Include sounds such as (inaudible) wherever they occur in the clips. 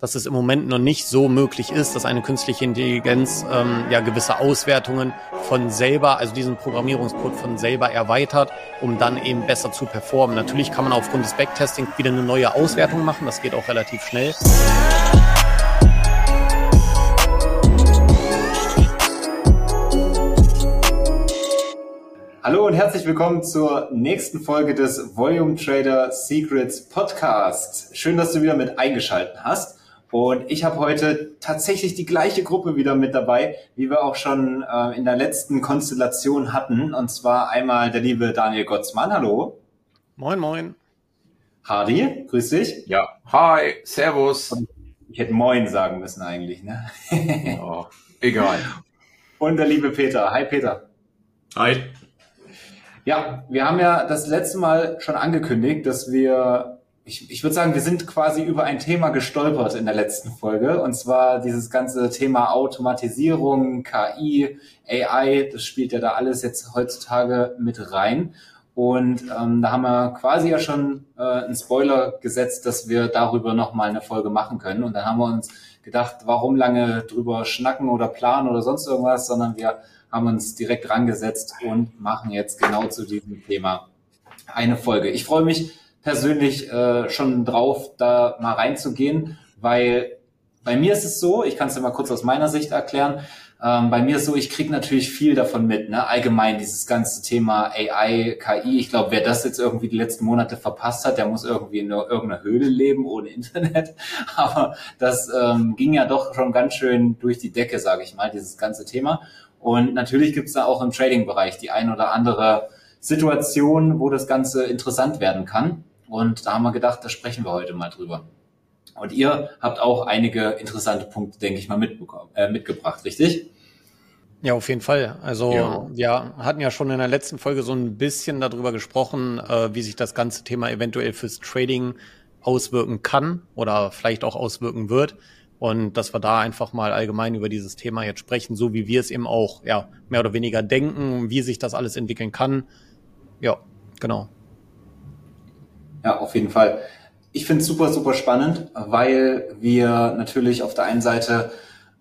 dass es im Moment noch nicht so möglich ist, dass eine künstliche Intelligenz ähm, ja gewisse Auswertungen von selber, also diesen Programmierungscode von selber erweitert, um dann eben besser zu performen. Natürlich kann man aufgrund des Backtesting wieder eine neue Auswertung machen, das geht auch relativ schnell. Hallo und herzlich willkommen zur nächsten Folge des Volume Trader Secrets Podcast. Schön, dass du wieder mit eingeschaltet hast. Und ich habe heute tatsächlich die gleiche Gruppe wieder mit dabei, wie wir auch schon äh, in der letzten Konstellation hatten. Und zwar einmal der liebe Daniel Gottsmann. Hallo. Moin, moin. Hardy, grüß dich. Ja, hi, servus. Und ich hätte Moin sagen müssen eigentlich, ne? (laughs) oh, egal. Und der liebe Peter. Hi, Peter. Hi. Ja, wir haben ja das letzte Mal schon angekündigt, dass wir, ich, ich würde sagen, wir sind quasi über ein Thema gestolpert in der letzten Folge. Und zwar dieses ganze Thema Automatisierung, KI, AI, das spielt ja da alles jetzt heutzutage mit rein. Und ähm, da haben wir quasi ja schon äh, einen Spoiler gesetzt, dass wir darüber nochmal eine Folge machen können. Und dann haben wir uns gedacht, warum lange drüber schnacken oder planen oder sonst irgendwas, sondern wir haben uns direkt rangesetzt und machen jetzt genau zu diesem Thema eine Folge. Ich freue mich persönlich äh, schon drauf, da mal reinzugehen, weil bei mir ist es so, ich kann es dir mal kurz aus meiner Sicht erklären, ähm, bei mir ist so, ich kriege natürlich viel davon mit, ne? allgemein dieses ganze Thema AI, KI. Ich glaube, wer das jetzt irgendwie die letzten Monate verpasst hat, der muss irgendwie in irgendeiner Höhle leben ohne (laughs) Internet. Aber das ähm, ging ja doch schon ganz schön durch die Decke, sage ich mal, dieses ganze Thema. Und natürlich gibt es da auch im Trading-Bereich die ein oder andere Situation, wo das Ganze interessant werden kann. Und da haben wir gedacht, da sprechen wir heute mal drüber. Und ihr habt auch einige interessante Punkte, denke ich mal, äh, mitgebracht, richtig? Ja, auf jeden Fall. Also ja. wir hatten ja schon in der letzten Folge so ein bisschen darüber gesprochen, äh, wie sich das ganze Thema eventuell fürs Trading auswirken kann oder vielleicht auch auswirken wird. Und dass wir da einfach mal allgemein über dieses Thema jetzt sprechen, so wie wir es eben auch ja, mehr oder weniger denken, wie sich das alles entwickeln kann. Ja, genau. Ja, auf jeden Fall. Ich finde es super, super spannend, weil wir natürlich auf der einen Seite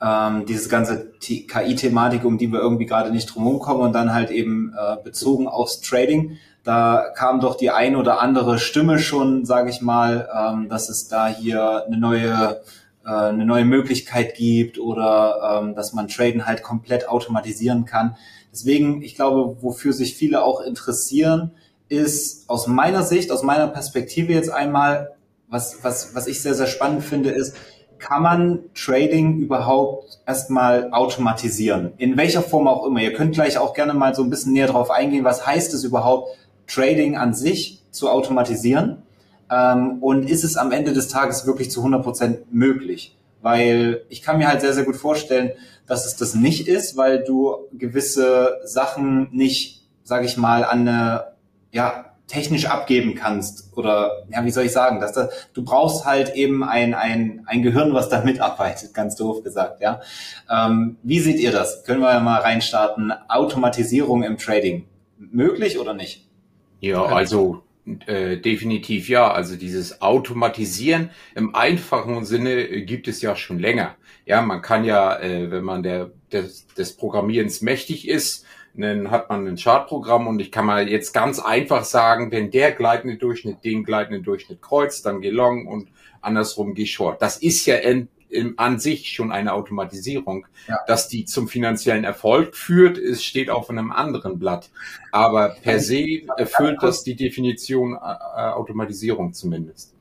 ähm, diese ganze KI-Thematik, um die wir irgendwie gerade nicht drumherum kommen und dann halt eben äh, bezogen aufs Trading, da kam doch die ein oder andere Stimme schon, sage ich mal, ähm, dass es da hier eine neue äh, eine neue Möglichkeit gibt oder ähm, dass man Traden halt komplett automatisieren kann. Deswegen, ich glaube, wofür sich viele auch interessieren, ist aus meiner Sicht, aus meiner Perspektive jetzt einmal, was, was, was ich sehr, sehr spannend finde, ist, kann man Trading überhaupt erstmal automatisieren? In welcher Form auch immer. Ihr könnt gleich auch gerne mal so ein bisschen näher drauf eingehen. Was heißt es überhaupt, Trading an sich zu automatisieren? Ähm, und ist es am Ende des Tages wirklich zu 100 Prozent möglich? Weil ich kann mir halt sehr, sehr gut vorstellen, dass es das nicht ist, weil du gewisse Sachen nicht, sage ich mal, an eine, ja, technisch abgeben kannst oder ja, wie soll ich sagen, dass da, du brauchst halt eben ein, ein, ein Gehirn, was da (laughs) mitarbeitet, ganz doof gesagt, ja. Ähm, wie seht ihr das? Können wir mal reinstarten? Automatisierung im Trading. Möglich oder nicht? Ja, also äh, definitiv ja. Also dieses Automatisieren im einfachen Sinne äh, gibt es ja schon länger. Ja, man kann ja, äh, wenn man der, des, des Programmierens mächtig ist, dann hat man ein Chartprogramm und ich kann mal jetzt ganz einfach sagen, wenn der gleitende Durchschnitt den gleitenden Durchschnitt kreuzt, dann geh long und andersrum geh short. Das ist ja im, an sich schon eine Automatisierung. Ja. Dass die zum finanziellen Erfolg führt, es steht auf einem anderen Blatt. Aber per se erfüllt das die Definition äh, äh, Automatisierung zumindest.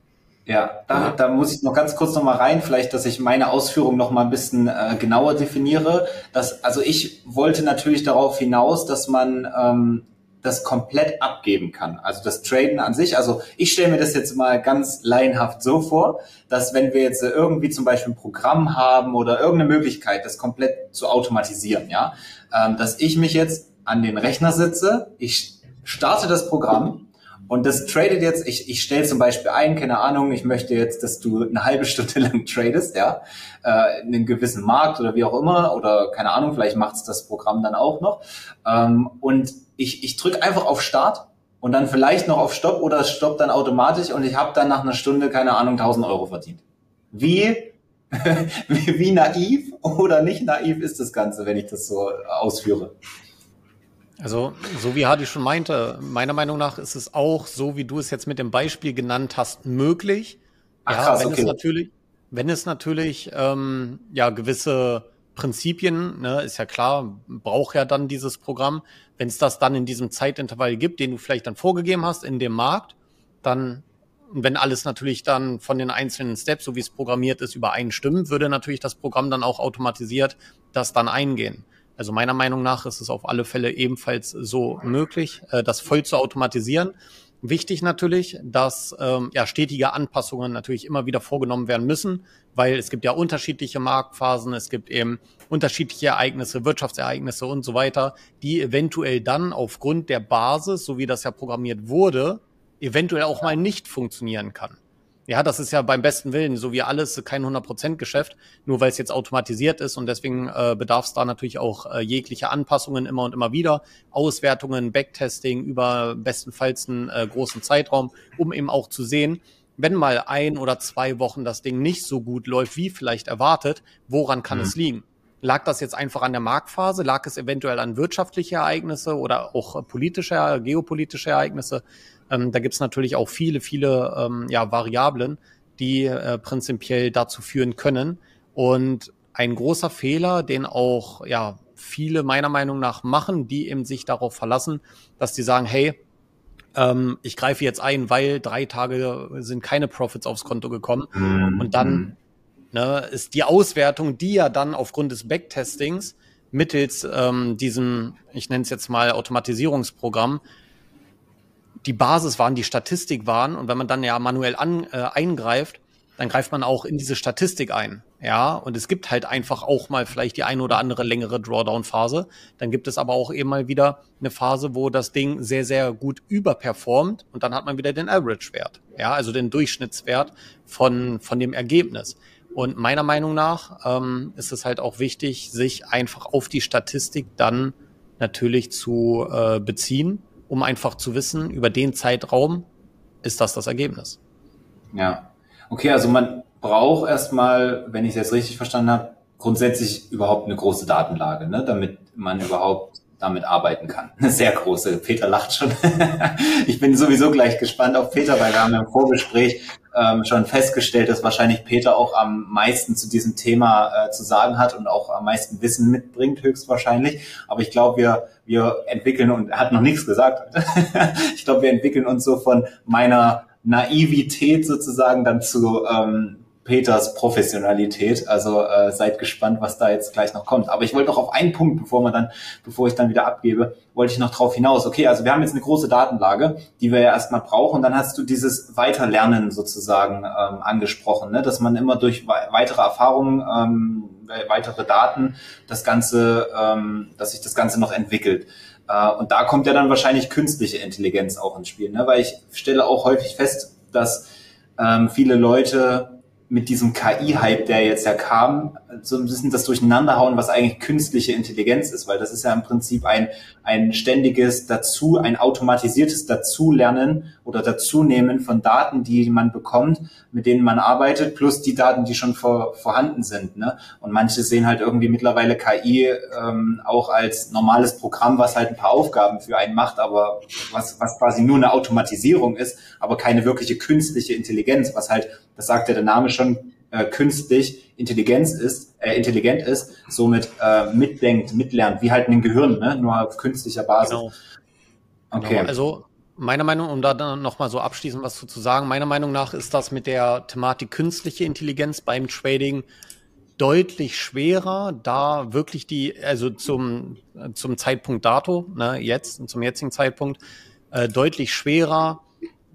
Ja, da, da muss ich noch ganz kurz noch mal rein, vielleicht, dass ich meine Ausführungen noch mal ein bisschen äh, genauer definiere. Dass, also ich wollte natürlich darauf hinaus, dass man ähm, das komplett abgeben kann. Also das Traden an sich. Also ich stelle mir das jetzt mal ganz laienhaft so vor, dass wenn wir jetzt irgendwie zum Beispiel ein Programm haben oder irgendeine Möglichkeit, das komplett zu automatisieren, ja, ähm, dass ich mich jetzt an den Rechner sitze, ich starte das Programm und das tradet jetzt, ich, ich stelle zum Beispiel ein, keine Ahnung, ich möchte jetzt, dass du eine halbe Stunde (laughs) lang tradest, ja, äh, in einem gewissen Markt oder wie auch immer, oder keine Ahnung, vielleicht macht es das Programm dann auch noch. Ähm, und ich, ich drücke einfach auf Start und dann vielleicht noch auf Stopp oder es stoppt dann automatisch und ich habe dann nach einer Stunde, keine Ahnung, 1000 Euro verdient. (laughs) Wie, wie naiv oder nicht naiv ist das Ganze, wenn ich das so ausführe? Also, so wie Hadi schon meinte, meiner Meinung nach ist es auch, so wie du es jetzt mit dem Beispiel genannt hast, möglich. Ach, ja, krass, wenn okay. es natürlich, wenn es natürlich ähm, ja gewisse Prinzipien, ne, ist ja klar, braucht ja dann dieses Programm. Wenn es das dann in diesem Zeitintervall gibt, den du vielleicht dann vorgegeben hast in dem Markt, dann, wenn alles natürlich dann von den einzelnen Steps, so wie es programmiert ist, übereinstimmt, würde natürlich das Programm dann auch automatisiert das dann eingehen. Also meiner Meinung nach ist es auf alle Fälle ebenfalls so möglich, äh, das voll zu automatisieren. Wichtig natürlich, dass ähm, ja stetige Anpassungen natürlich immer wieder vorgenommen werden müssen, weil es gibt ja unterschiedliche Marktphasen, es gibt eben unterschiedliche Ereignisse, Wirtschaftsereignisse und so weiter, die eventuell dann aufgrund der Basis, so wie das ja programmiert wurde, eventuell auch mal nicht funktionieren kann. Ja, das ist ja beim besten Willen, so wie alles, kein 100%-Geschäft, nur weil es jetzt automatisiert ist und deswegen äh, bedarf es da natürlich auch äh, jegliche Anpassungen immer und immer wieder, Auswertungen, Backtesting über bestenfalls einen äh, großen Zeitraum, um eben auch zu sehen, wenn mal ein oder zwei Wochen das Ding nicht so gut läuft, wie vielleicht erwartet, woran kann mhm. es liegen? Lag das jetzt einfach an der Marktphase? Lag es eventuell an wirtschaftliche Ereignisse oder auch politische, geopolitische Ereignisse? Ähm, da gibt es natürlich auch viele, viele ähm, ja, Variablen, die äh, prinzipiell dazu führen können. Und ein großer Fehler, den auch ja viele meiner Meinung nach machen, die eben sich darauf verlassen, dass die sagen, hey, ähm, ich greife jetzt ein, weil drei Tage sind keine Profits aufs Konto gekommen. Mhm. Und dann ne, ist die Auswertung, die ja dann aufgrund des Backtestings mittels ähm, diesem, ich nenne es jetzt mal Automatisierungsprogramm, die Basis waren, die Statistik waren. Und wenn man dann ja manuell an, äh, eingreift, dann greift man auch in diese Statistik ein. Ja, und es gibt halt einfach auch mal vielleicht die eine oder andere längere Drawdown-Phase. Dann gibt es aber auch eben mal wieder eine Phase, wo das Ding sehr, sehr gut überperformt und dann hat man wieder den Average-Wert. Ja, also den Durchschnittswert von, von dem Ergebnis. Und meiner Meinung nach ähm, ist es halt auch wichtig, sich einfach auf die Statistik dann natürlich zu äh, beziehen um einfach zu wissen, über den Zeitraum ist das das Ergebnis. Ja. Okay, also man braucht erstmal, wenn ich es jetzt richtig verstanden habe, grundsätzlich überhaupt eine große Datenlage, ne, damit man überhaupt damit arbeiten kann. Eine (laughs) sehr große. Peter lacht schon. (laughs) ich bin sowieso gleich gespannt auf Peter, weil wir haben im Vorgespräch ähm, schon festgestellt, dass wahrscheinlich Peter auch am meisten zu diesem Thema äh, zu sagen hat und auch am meisten Wissen mitbringt, höchstwahrscheinlich. Aber ich glaube, wir, wir entwickeln, und er hat noch nichts gesagt, (laughs) ich glaube, wir entwickeln uns so von meiner Naivität sozusagen dann zu ähm, Peters Professionalität. Also äh, seid gespannt, was da jetzt gleich noch kommt. Aber ich wollte noch auf einen Punkt, bevor man dann, bevor ich dann wieder abgebe, wollte ich noch drauf hinaus. Okay, also wir haben jetzt eine große Datenlage, die wir ja erstmal brauchen. Und dann hast du dieses Weiterlernen sozusagen ähm, angesprochen, ne? dass man immer durch weitere Erfahrungen, ähm, weitere Daten das Ganze, ähm, dass sich das Ganze noch entwickelt. Äh, und da kommt ja dann wahrscheinlich künstliche Intelligenz auch ins Spiel, ne? weil ich stelle auch häufig fest, dass ähm, viele Leute mit diesem KI-Hype, der jetzt ja kam, so ein bisschen das Durcheinanderhauen, was eigentlich künstliche Intelligenz ist, weil das ist ja im Prinzip ein, ein ständiges Dazu, ein automatisiertes Dazulernen oder Dazunehmen von Daten, die man bekommt, mit denen man arbeitet, plus die Daten, die schon vor, vorhanden sind. Ne? Und manche sehen halt irgendwie mittlerweile KI ähm, auch als normales Programm, was halt ein paar Aufgaben für einen macht, aber was, was quasi nur eine Automatisierung ist, aber keine wirkliche künstliche Intelligenz, was halt, das sagt ja der Name schon, äh, künstlich Intelligenz ist, äh, intelligent ist, somit äh, mitdenkt, mitlernt, wie halt ein Gehirn, ne? nur auf künstlicher Basis. Genau. Okay. Genau. Also meiner Meinung, um da dann nochmal so abschließend was zu, sagen, meiner Meinung nach ist das mit der Thematik künstliche Intelligenz beim Trading deutlich schwerer, da wirklich die, also zum, zum Zeitpunkt dato, ne, jetzt, zum jetzigen Zeitpunkt, äh, deutlich schwerer,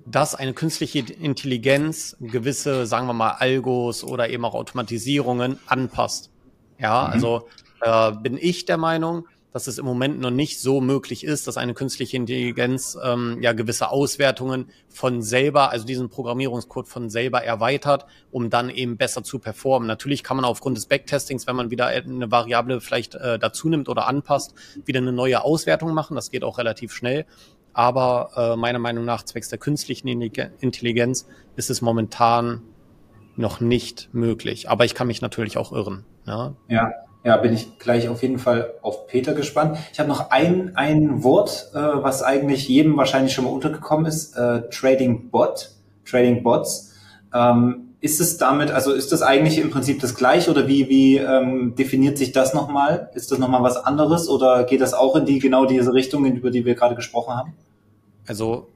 dass eine künstliche Intelligenz gewisse, sagen wir mal, Algos oder eben auch Automatisierungen anpasst. Ja, mhm. also äh, bin ich der Meinung, dass es im Moment noch nicht so möglich ist, dass eine künstliche Intelligenz ähm, ja gewisse Auswertungen von selber, also diesen Programmierungscode von selber erweitert, um dann eben besser zu performen. Natürlich kann man aufgrund des Backtestings, wenn man wieder eine Variable vielleicht äh, dazu nimmt oder anpasst, wieder eine neue Auswertung machen. Das geht auch relativ schnell. Aber äh, meiner Meinung nach, zwecks der künstlichen Intelligenz, ist es momentan noch nicht möglich. Aber ich kann mich natürlich auch irren. Ja, ja, ja bin ich gleich auf jeden Fall auf Peter gespannt. Ich habe noch ein, ein Wort, äh, was eigentlich jedem wahrscheinlich schon mal untergekommen ist, äh, Trading Bot, Trading Bots. Ähm, ist es damit, also ist das eigentlich im Prinzip das gleiche oder wie, wie ähm, definiert sich das nochmal? Ist das nochmal was anderes oder geht das auch in die genau diese Richtung, über die wir gerade gesprochen haben? Also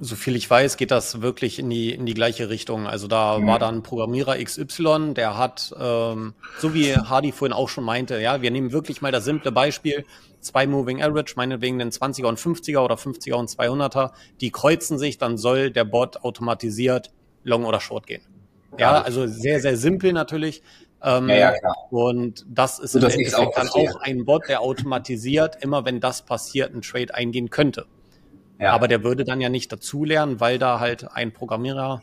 so viel ich weiß, geht das wirklich in die, in die gleiche Richtung. Also da mhm. war dann Programmierer XY, der hat, ähm, so wie Hardy vorhin auch schon meinte, ja, wir nehmen wirklich mal das simple Beispiel, zwei Moving Average, meinetwegen den 20er und 50er oder 50er und 200er, die kreuzen sich, dann soll der Bot automatisiert Long oder Short gehen. Ja, also sehr, sehr simpel natürlich. Ähm, ja, ja, klar. Und das ist so, im Endeffekt auch dann auch ein Bot, der automatisiert, immer wenn das passiert, ein Trade eingehen könnte. Ja. Aber der würde dann ja nicht dazulernen, weil da halt ein Programmierer,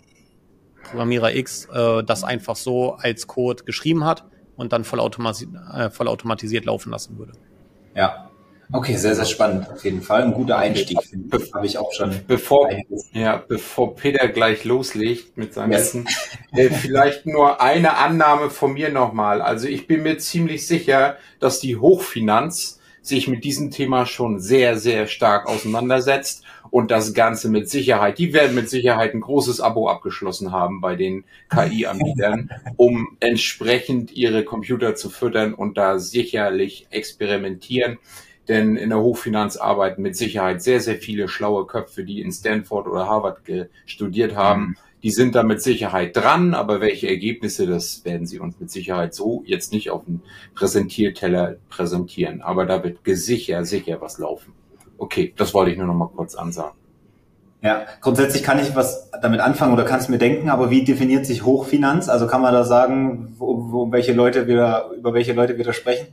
Programmierer X, äh, das einfach so als Code geschrieben hat und dann vollautomati äh, vollautomatisiert laufen lassen würde. Ja, Okay, sehr, sehr spannend auf jeden Fall. Ein guter Einstieg, ich. Habe ich auch schon. Bevor, ja, bevor Peter gleich loslegt mit seinem yes. Essen, äh, vielleicht nur eine Annahme von mir nochmal. Also ich bin mir ziemlich sicher, dass die Hochfinanz sich mit diesem Thema schon sehr, sehr stark auseinandersetzt und das Ganze mit Sicherheit, die werden mit Sicherheit ein großes Abo abgeschlossen haben bei den KI-Anbietern, um entsprechend ihre Computer zu füttern und da sicherlich experimentieren. Denn in der Hochfinanz arbeiten mit Sicherheit sehr, sehr viele schlaue Köpfe, die in Stanford oder Harvard studiert haben. Mhm. Die sind da mit Sicherheit dran, aber welche Ergebnisse, das werden sie uns mit Sicherheit so jetzt nicht auf dem Präsentierteller präsentieren. Aber da wird sicher, sicher was laufen. Okay, das wollte ich nur noch mal kurz ansagen. Ja, grundsätzlich kann ich was damit anfangen oder kannst mir denken, aber wie definiert sich Hochfinanz? Also kann man da sagen, wo, wo welche Leute wir, über welche Leute wir da sprechen?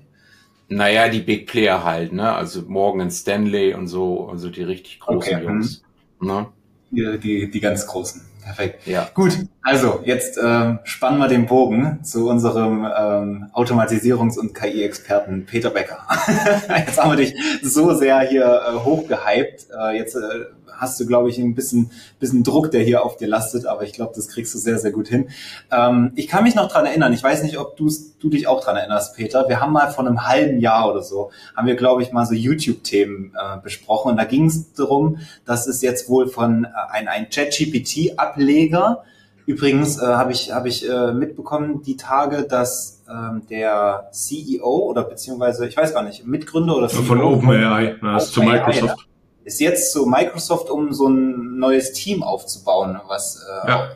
Naja, die Big Player halt, ne? Also Morgan Stanley und so, also die richtig großen okay. Jungs. Mhm. Ne? Die, die, die ganz großen. Perfekt. Ja. Gut, also jetzt ähm, spannen wir den Bogen zu unserem ähm, Automatisierungs- und KI-Experten Peter Becker. (laughs) jetzt haben wir dich so sehr hier äh, hochgehypt. Äh, jetzt äh, hast du, glaube ich, ein bisschen, bisschen Druck, der hier auf dir lastet, aber ich glaube, das kriegst du sehr, sehr gut hin. Ähm, ich kann mich noch dran erinnern, ich weiß nicht, ob du dich auch dran erinnerst, Peter. Wir haben mal vor einem halben Jahr oder so, haben wir, glaube ich, mal so YouTube-Themen äh, besprochen und da ging es darum, dass es jetzt wohl von äh, ein, ein Chat-GPT-Ableger, Übrigens äh, habe ich, hab ich äh, mitbekommen die Tage, dass ähm, der CEO oder beziehungsweise, ich weiß gar nicht, Mitgründer oder CEO von OpenAI, das ist zu Microsoft ist jetzt zu Microsoft, um so ein neues Team aufzubauen, was äh, ja.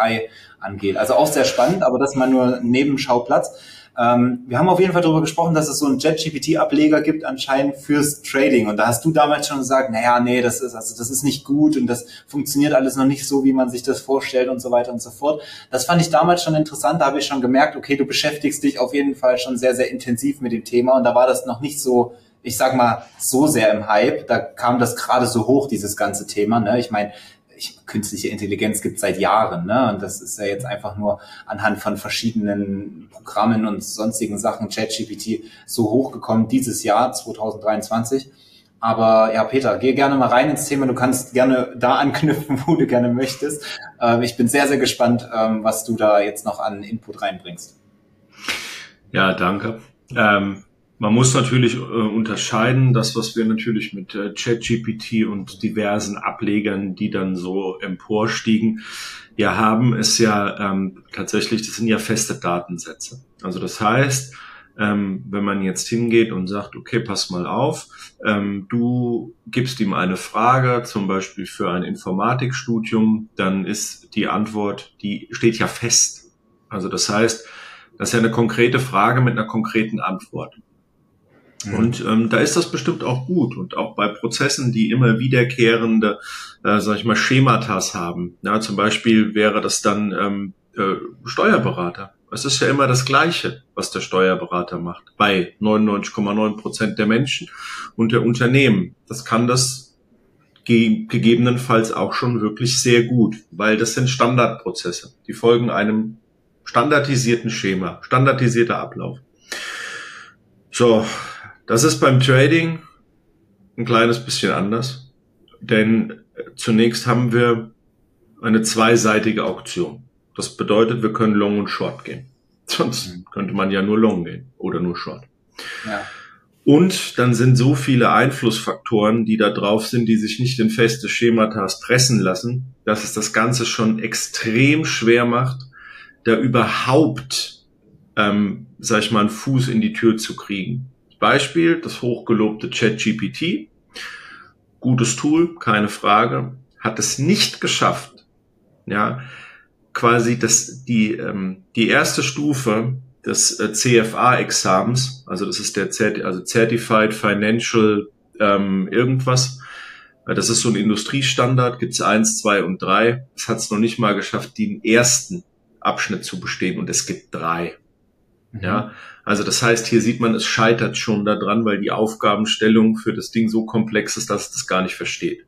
AI angeht. Also auch sehr spannend, aber das mal nur Nebenschauplatz. Ähm, wir haben auf jeden Fall darüber gesprochen, dass es so einen JetGPT-Ableger gibt anscheinend fürs Trading. Und da hast du damals schon gesagt, naja, nee, das ist, also das ist nicht gut und das funktioniert alles noch nicht so, wie man sich das vorstellt und so weiter und so fort. Das fand ich damals schon interessant. Da habe ich schon gemerkt, okay, du beschäftigst dich auf jeden Fall schon sehr, sehr intensiv mit dem Thema und da war das noch nicht so ich sag mal, so sehr im Hype. Da kam das gerade so hoch, dieses ganze Thema. Ne? Ich meine, ich, künstliche Intelligenz gibt seit Jahren, ne? Und das ist ja jetzt einfach nur anhand von verschiedenen Programmen und sonstigen Sachen, ChatGPT, so hochgekommen dieses Jahr, 2023. Aber ja, Peter, geh gerne mal rein ins Thema. Du kannst gerne da anknüpfen, (laughs) wo du gerne möchtest. Ähm, ich bin sehr, sehr gespannt, ähm, was du da jetzt noch an Input reinbringst. Ja, danke. Ähm, man muss natürlich äh, unterscheiden, das, was wir natürlich mit äh, ChatGPT und diversen Ablegern, die dann so emporstiegen, ja haben, ist ja ähm, tatsächlich, das sind ja feste Datensätze. Also das heißt, ähm, wenn man jetzt hingeht und sagt, okay, pass mal auf, ähm, du gibst ihm eine Frage, zum Beispiel für ein Informatikstudium, dann ist die Antwort, die steht ja fest. Also das heißt, das ist ja eine konkrete Frage mit einer konkreten Antwort. Mhm. Und ähm, da ist das bestimmt auch gut. Und auch bei Prozessen, die immer wiederkehrende, äh, sag ich mal, Schematas haben. Ja, zum Beispiel wäre das dann ähm, äh, Steuerberater. Es ist ja immer das Gleiche, was der Steuerberater macht. Bei 99,9 Prozent der Menschen und der Unternehmen. Das kann das ge gegebenenfalls auch schon wirklich sehr gut, weil das sind Standardprozesse. Die folgen einem standardisierten Schema, standardisierter Ablauf. So, das ist beim Trading ein kleines bisschen anders, denn äh, zunächst haben wir eine zweiseitige Auktion. Das bedeutet, wir können Long und Short gehen. (laughs) Sonst mhm. könnte man ja nur Long gehen oder nur Short. Ja. Und dann sind so viele Einflussfaktoren, die da drauf sind, die sich nicht in feste Schematas pressen lassen, dass es das Ganze schon extrem schwer macht, da überhaupt, ähm, sag ich mal, einen Fuß in die Tür zu kriegen. Beispiel, das hochgelobte ChatGPT. Gutes Tool, keine Frage. Hat es nicht geschafft, ja, quasi das, die, ähm, die erste Stufe des äh, CFA-Examens, also das ist der Zert also Certified Financial ähm, irgendwas. Das ist so ein Industriestandard, gibt's eins, zwei und drei. Es hat es noch nicht mal geschafft, den ersten Abschnitt zu bestehen und es gibt drei. Mhm. Ja, also das heißt, hier sieht man, es scheitert schon daran, weil die Aufgabenstellung für das Ding so komplex ist, dass es das gar nicht versteht.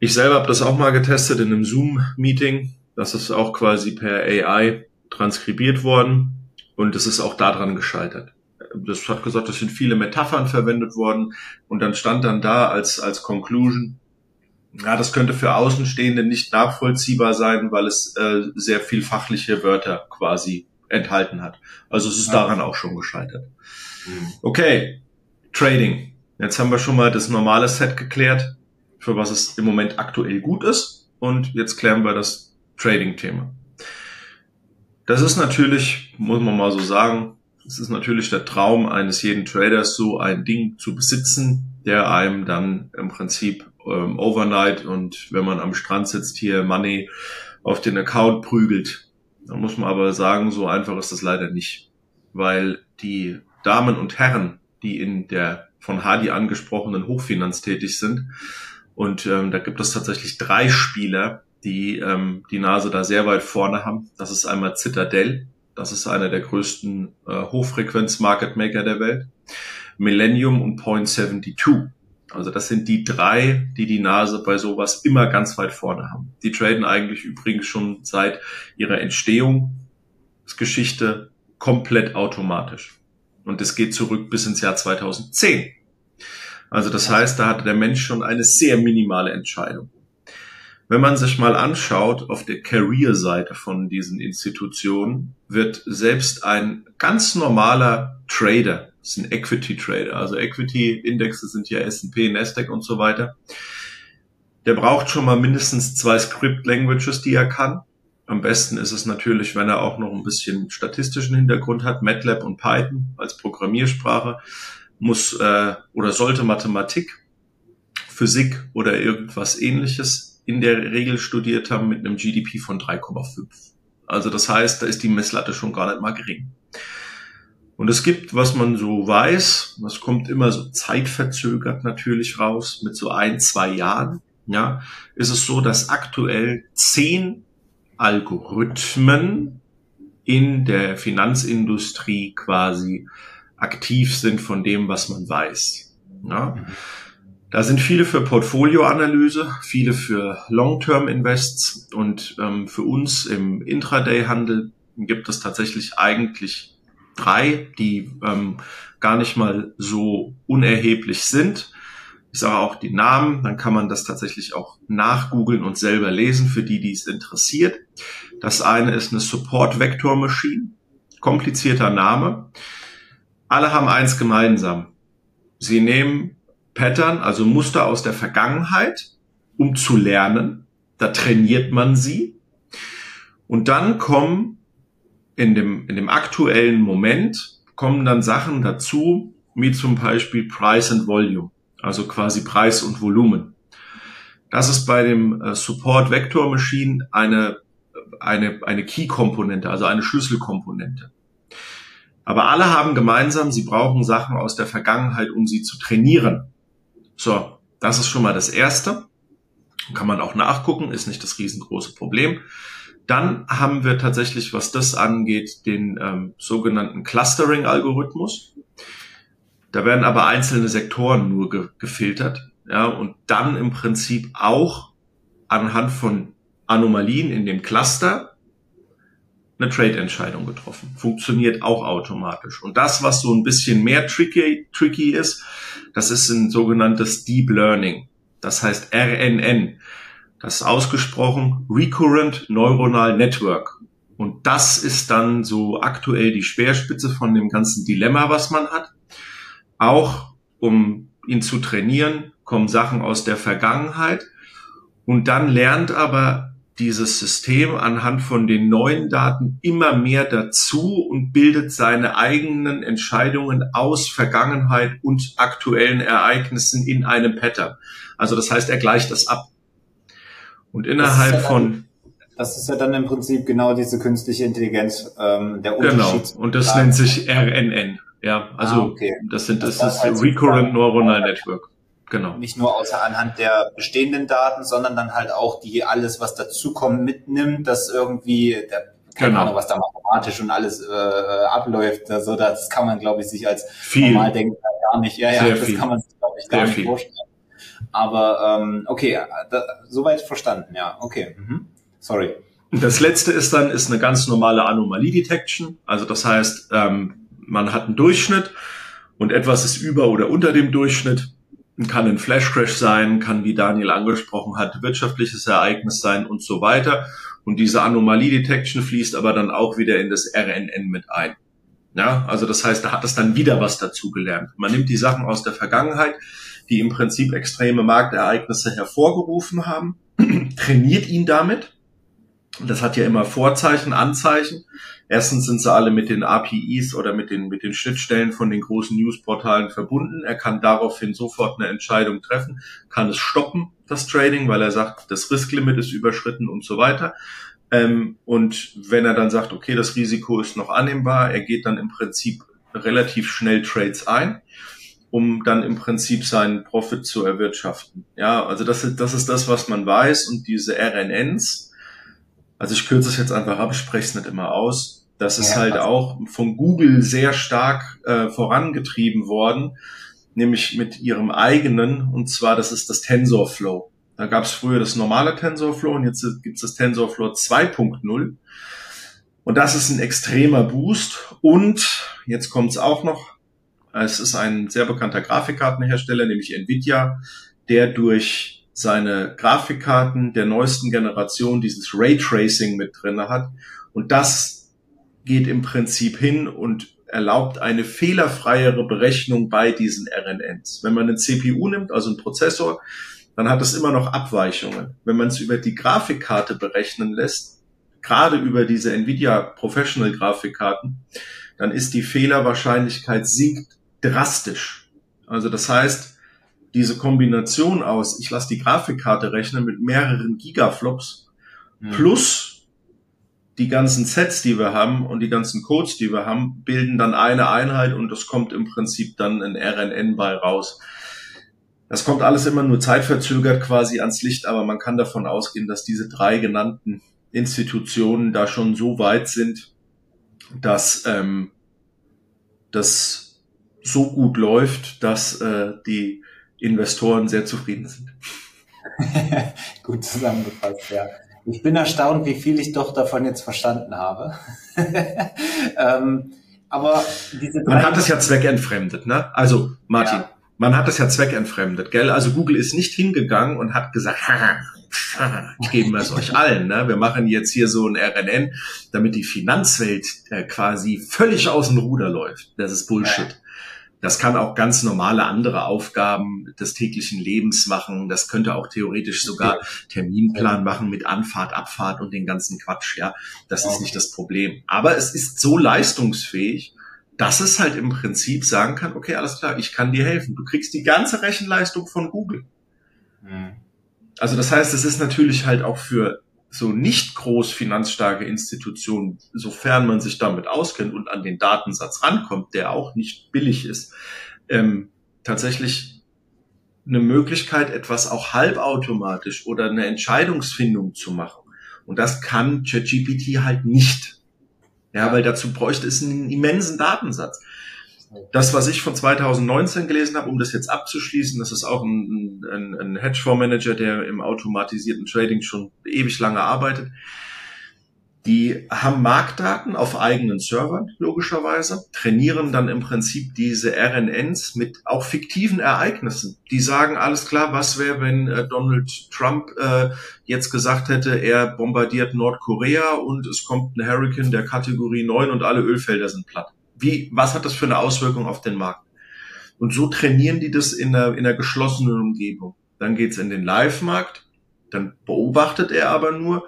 Ich selber habe das auch mal getestet in einem Zoom-Meeting. Das ist auch quasi per AI transkribiert worden und es ist auch daran gescheitert. Das hat gesagt, es sind viele Metaphern verwendet worden und dann stand dann da als, als Conclusion, ja, das könnte für Außenstehende nicht nachvollziehbar sein, weil es äh, sehr viel fachliche Wörter quasi enthalten hat. Also es ist daran auch schon gescheitert. Mhm. Okay, Trading. Jetzt haben wir schon mal das normale Set geklärt, für was es im Moment aktuell gut ist. Und jetzt klären wir das Trading-Thema. Das ist natürlich, muss man mal so sagen, es ist natürlich der Traum eines jeden Traders, so ein Ding zu besitzen, der einem dann im Prinzip ähm, overnight und wenn man am Strand sitzt, hier Money auf den Account prügelt. Da muss man aber sagen, so einfach ist das leider nicht. Weil die Damen und Herren, die in der von Hardy angesprochenen Hochfinanz tätig sind, und ähm, da gibt es tatsächlich drei Spieler, die ähm, die Nase da sehr weit vorne haben. Das ist einmal Citadel, das ist einer der größten äh, Hochfrequenz-Market Maker der Welt. Millennium und Point 72. Also das sind die drei, die die Nase bei sowas immer ganz weit vorne haben. Die traden eigentlich übrigens schon seit ihrer Entstehungsgeschichte komplett automatisch. Und es geht zurück bis ins Jahr 2010. Also das heißt, da hatte der Mensch schon eine sehr minimale Entscheidung. Wenn man sich mal anschaut, auf der Career-Seite von diesen Institutionen wird selbst ein ganz normaler Trader, das ist ein Equity Trader, also Equity-Indexe sind ja S&P, Nasdaq und so weiter, der braucht schon mal mindestens zwei Script-Languages, die er kann. Am besten ist es natürlich, wenn er auch noch ein bisschen statistischen Hintergrund hat, MATLAB und Python als Programmiersprache, muss äh, oder sollte Mathematik, Physik oder irgendwas ähnliches in der Regel studiert haben mit einem GDP von 3,5. Also das heißt, da ist die Messlatte schon gar nicht mal gering. Und es gibt, was man so weiß, das kommt immer so zeitverzögert natürlich raus, mit so ein, zwei Jahren, ja, ist es so, dass aktuell zehn Algorithmen in der Finanzindustrie quasi aktiv sind von dem, was man weiß. Ja. Da sind viele für Portfolioanalyse, viele für Long-Term-Invests und ähm, für uns im Intraday-Handel gibt es tatsächlich eigentlich drei, die ähm, gar nicht mal so unerheblich sind. Ich sage auch die Namen, dann kann man das tatsächlich auch nachgoogeln und selber lesen für die, die es interessiert. Das eine ist eine Support Vector Machine, komplizierter Name. Alle haben eins gemeinsam. Sie nehmen Pattern, also Muster aus der Vergangenheit, um zu lernen. Da trainiert man sie. Und dann kommen in dem, in dem aktuellen Moment, kommen dann Sachen dazu, wie zum Beispiel Price and Volume, also quasi Preis und Volumen. Das ist bei dem äh, Support Vector Machine eine, eine, eine Key-Komponente, also eine Schlüsselkomponente. Aber alle haben gemeinsam, sie brauchen Sachen aus der Vergangenheit, um sie zu trainieren. So, das ist schon mal das Erste. Kann man auch nachgucken, ist nicht das riesengroße Problem. Dann haben wir tatsächlich, was das angeht, den ähm, sogenannten Clustering-Algorithmus. Da werden aber einzelne Sektoren nur ge gefiltert. Ja, und dann im Prinzip auch anhand von Anomalien in dem Cluster eine Trade-Entscheidung getroffen. Funktioniert auch automatisch. Und das, was so ein bisschen mehr tricky, tricky ist, das ist ein sogenanntes Deep Learning. Das heißt RNN. Das ist ausgesprochen Recurrent Neuronal Network. Und das ist dann so aktuell die Speerspitze von dem ganzen Dilemma, was man hat. Auch um ihn zu trainieren, kommen Sachen aus der Vergangenheit. Und dann lernt aber dieses System anhand von den neuen Daten immer mehr dazu und bildet seine eigenen Entscheidungen aus Vergangenheit und aktuellen Ereignissen in einem Pattern. Also das heißt, er gleicht das ab. Und innerhalb ja von das ist ja dann im Prinzip genau diese künstliche Intelligenz, ähm, der genau. Unterschied. Genau, und das nennt sich RNN. Ja, also ah, okay. das sind das, das ist halt Recurrent Neuronal Network. Genau. Nicht nur außer anhand der bestehenden Daten, sondern dann halt auch die alles, was dazukommt, mitnimmt, dass irgendwie der keine genau. Ahnung, was da mathematisch und alles äh, abläuft. Also das kann man, glaube ich, sich als viel. normal denken gar nicht. Ja, ja, Sehr das viel. kann man sich, glaube ich, gar Sehr nicht viel. vorstellen. Aber ähm, okay, da, soweit verstanden, ja, okay. Mhm. Sorry. Das letzte ist dann ist eine ganz normale Anomalie Detection. Also das heißt, ähm, man hat einen Durchschnitt und etwas ist über oder unter dem Durchschnitt. Kann ein Flash Crash sein, kann, wie Daniel angesprochen hat, wirtschaftliches Ereignis sein und so weiter. Und diese Anomalie Detection fließt aber dann auch wieder in das RNN mit ein. Ja, also das heißt, da hat es dann wieder was dazugelernt. Man nimmt die Sachen aus der Vergangenheit, die im Prinzip extreme Marktereignisse hervorgerufen haben, (clears throat) trainiert ihn damit das hat ja immer Vorzeichen, Anzeichen. Erstens sind sie alle mit den APIs oder mit den, mit den Schnittstellen von den großen Newsportalen verbunden. Er kann daraufhin sofort eine Entscheidung treffen, kann es stoppen, das Trading, weil er sagt, das Risklimit ist überschritten und so weiter. Ähm, und wenn er dann sagt, okay, das Risiko ist noch annehmbar, er geht dann im Prinzip relativ schnell Trades ein, um dann im Prinzip seinen Profit zu erwirtschaften. Ja, also das ist, das ist das, was man weiß und diese RNNs, also ich kürze es jetzt einfach ab, ich spreche es nicht immer aus. Das ist ja, halt also. auch von Google sehr stark äh, vorangetrieben worden, nämlich mit ihrem eigenen, und zwar das ist das TensorFlow. Da gab es früher das normale TensorFlow und jetzt gibt es das TensorFlow 2.0. Und das ist ein extremer Boost. Und jetzt kommt es auch noch, es ist ein sehr bekannter Grafikkartenhersteller, nämlich Nvidia, der durch seine Grafikkarten der neuesten Generation dieses Raytracing mit drinne hat. Und das geht im Prinzip hin und erlaubt eine fehlerfreiere Berechnung bei diesen RNNs. Wenn man eine CPU nimmt, also einen Prozessor, dann hat es immer noch Abweichungen. Wenn man es über die Grafikkarte berechnen lässt, gerade über diese Nvidia Professional Grafikkarten, dann ist die Fehlerwahrscheinlichkeit sinkt drastisch. Also das heißt, diese Kombination aus, ich lasse die Grafikkarte rechnen mit mehreren Gigaflops mhm. plus die ganzen Sets, die wir haben und die ganzen Codes, die wir haben, bilden dann eine Einheit und das kommt im Prinzip dann ein RNN bei raus. Das kommt alles immer nur zeitverzögert quasi ans Licht, aber man kann davon ausgehen, dass diese drei genannten Institutionen da schon so weit sind, dass ähm, das so gut läuft, dass äh, die Investoren sehr zufrieden sind. (laughs) Gut zusammengefasst, ja. Ich bin erstaunt, wie viel ich doch davon jetzt verstanden habe. (laughs) ähm, aber diese man hat es ja zweckentfremdet, ne? Also Martin, ja. man hat es ja zweckentfremdet, gell? Also Google ist nicht hingegangen und hat gesagt, (laughs) geben wir es euch allen. Ne? Wir machen jetzt hier so ein RNN, damit die Finanzwelt äh, quasi völlig aus dem Ruder läuft. Das ist Bullshit. Das kann auch ganz normale andere Aufgaben des täglichen Lebens machen. Das könnte auch theoretisch sogar Terminplan machen mit Anfahrt, Abfahrt und den ganzen Quatsch. Ja, das ist nicht das Problem. Aber es ist so leistungsfähig, dass es halt im Prinzip sagen kann, okay, alles klar, ich kann dir helfen. Du kriegst die ganze Rechenleistung von Google. Mhm. Also das heißt, es ist natürlich halt auch für so nicht groß finanzstarke Institutionen, sofern man sich damit auskennt und an den Datensatz rankommt, der auch nicht billig ist, ähm, tatsächlich eine Möglichkeit, etwas auch halbautomatisch oder eine Entscheidungsfindung zu machen. Und das kann ChatGPT halt nicht. Ja, weil dazu bräuchte es einen immensen Datensatz. Das, was ich von 2019 gelesen habe, um das jetzt abzuschließen, das ist auch ein, ein, ein Hedgefondsmanager, der im automatisierten Trading schon ewig lange arbeitet. Die haben Marktdaten auf eigenen Servern, logischerweise, trainieren dann im Prinzip diese RNNs mit auch fiktiven Ereignissen. Die sagen, alles klar, was wäre, wenn äh, Donald Trump äh, jetzt gesagt hätte, er bombardiert Nordkorea und es kommt ein Hurricane der Kategorie 9 und alle Ölfelder sind platt. Wie, was hat das für eine Auswirkung auf den Markt? Und so trainieren die das in einer, in einer geschlossenen Umgebung. Dann geht's in den Live-Markt, dann beobachtet er aber nur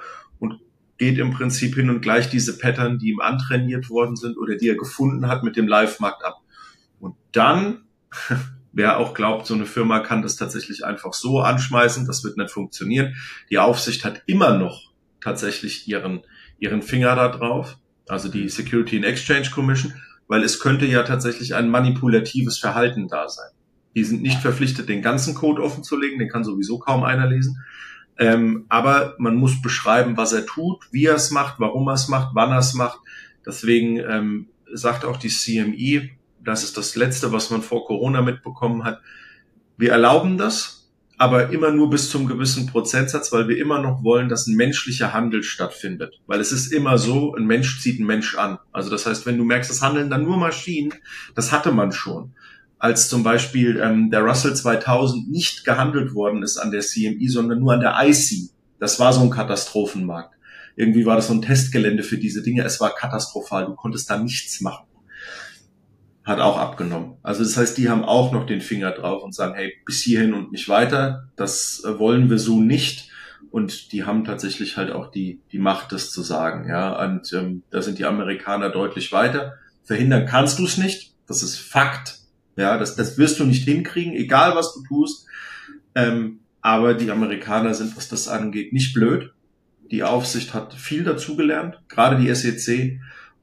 geht im Prinzip hin und gleicht diese Pattern, die ihm antrainiert worden sind oder die er gefunden hat, mit dem Live-Markt ab. Und dann, (laughs) wer auch glaubt, so eine Firma kann das tatsächlich einfach so anschmeißen, das wird nicht funktionieren. Die Aufsicht hat immer noch tatsächlich ihren, ihren Finger da drauf, also die Security and Exchange Commission, weil es könnte ja tatsächlich ein manipulatives Verhalten da sein. Die sind nicht verpflichtet, den ganzen Code offen zu legen, den kann sowieso kaum einer lesen. Ähm, aber man muss beschreiben, was er tut, wie er es macht, warum er es macht, wann er es macht. Deswegen ähm, sagt auch die CMI, das ist das Letzte, was man vor Corona mitbekommen hat. Wir erlauben das, aber immer nur bis zum gewissen Prozentsatz, weil wir immer noch wollen, dass ein menschlicher Handel stattfindet. Weil es ist immer so, ein Mensch zieht einen Mensch an. Also das heißt, wenn du merkst, es handeln dann nur Maschinen, das hatte man schon als zum Beispiel ähm, der Russell 2000 nicht gehandelt worden ist an der CMI, sondern nur an der IC. Das war so ein Katastrophenmarkt. Irgendwie war das so ein Testgelände für diese Dinge. Es war katastrophal. Du konntest da nichts machen. Hat auch abgenommen. Also das heißt, die haben auch noch den Finger drauf und sagen, hey, bis hierhin und nicht weiter. Das äh, wollen wir so nicht. Und die haben tatsächlich halt auch die, die Macht, das zu sagen. Ja, und ähm, da sind die Amerikaner deutlich weiter. Verhindern kannst du es nicht. Das ist Fakt. Ja, das, das wirst du nicht hinkriegen, egal was du tust. Ähm, aber die Amerikaner sind, was das angeht, nicht blöd. Die Aufsicht hat viel dazugelernt, gerade die SEC.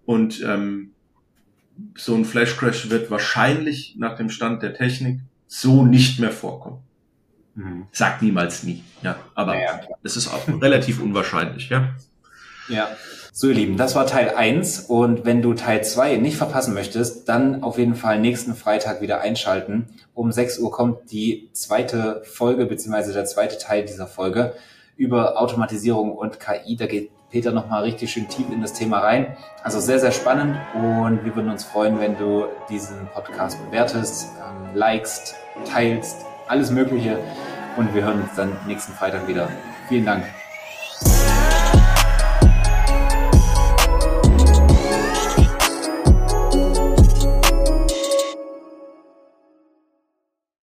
Und ähm, so ein Flash Crash wird wahrscheinlich nach dem Stand der Technik so nicht mehr vorkommen. Mhm. Sagt niemals nie, ja. Aber ja, es ist auch relativ unwahrscheinlich, ja. Ja. So, ihr Lieben, das war Teil 1 und wenn du Teil 2 nicht verpassen möchtest, dann auf jeden Fall nächsten Freitag wieder einschalten. Um 6 Uhr kommt die zweite Folge beziehungsweise der zweite Teil dieser Folge über Automatisierung und KI. Da geht Peter nochmal richtig schön tief in das Thema rein. Also sehr, sehr spannend und wir würden uns freuen, wenn du diesen Podcast bewertest, ähm, likest, teilst, alles Mögliche und wir hören uns dann nächsten Freitag wieder. Vielen Dank.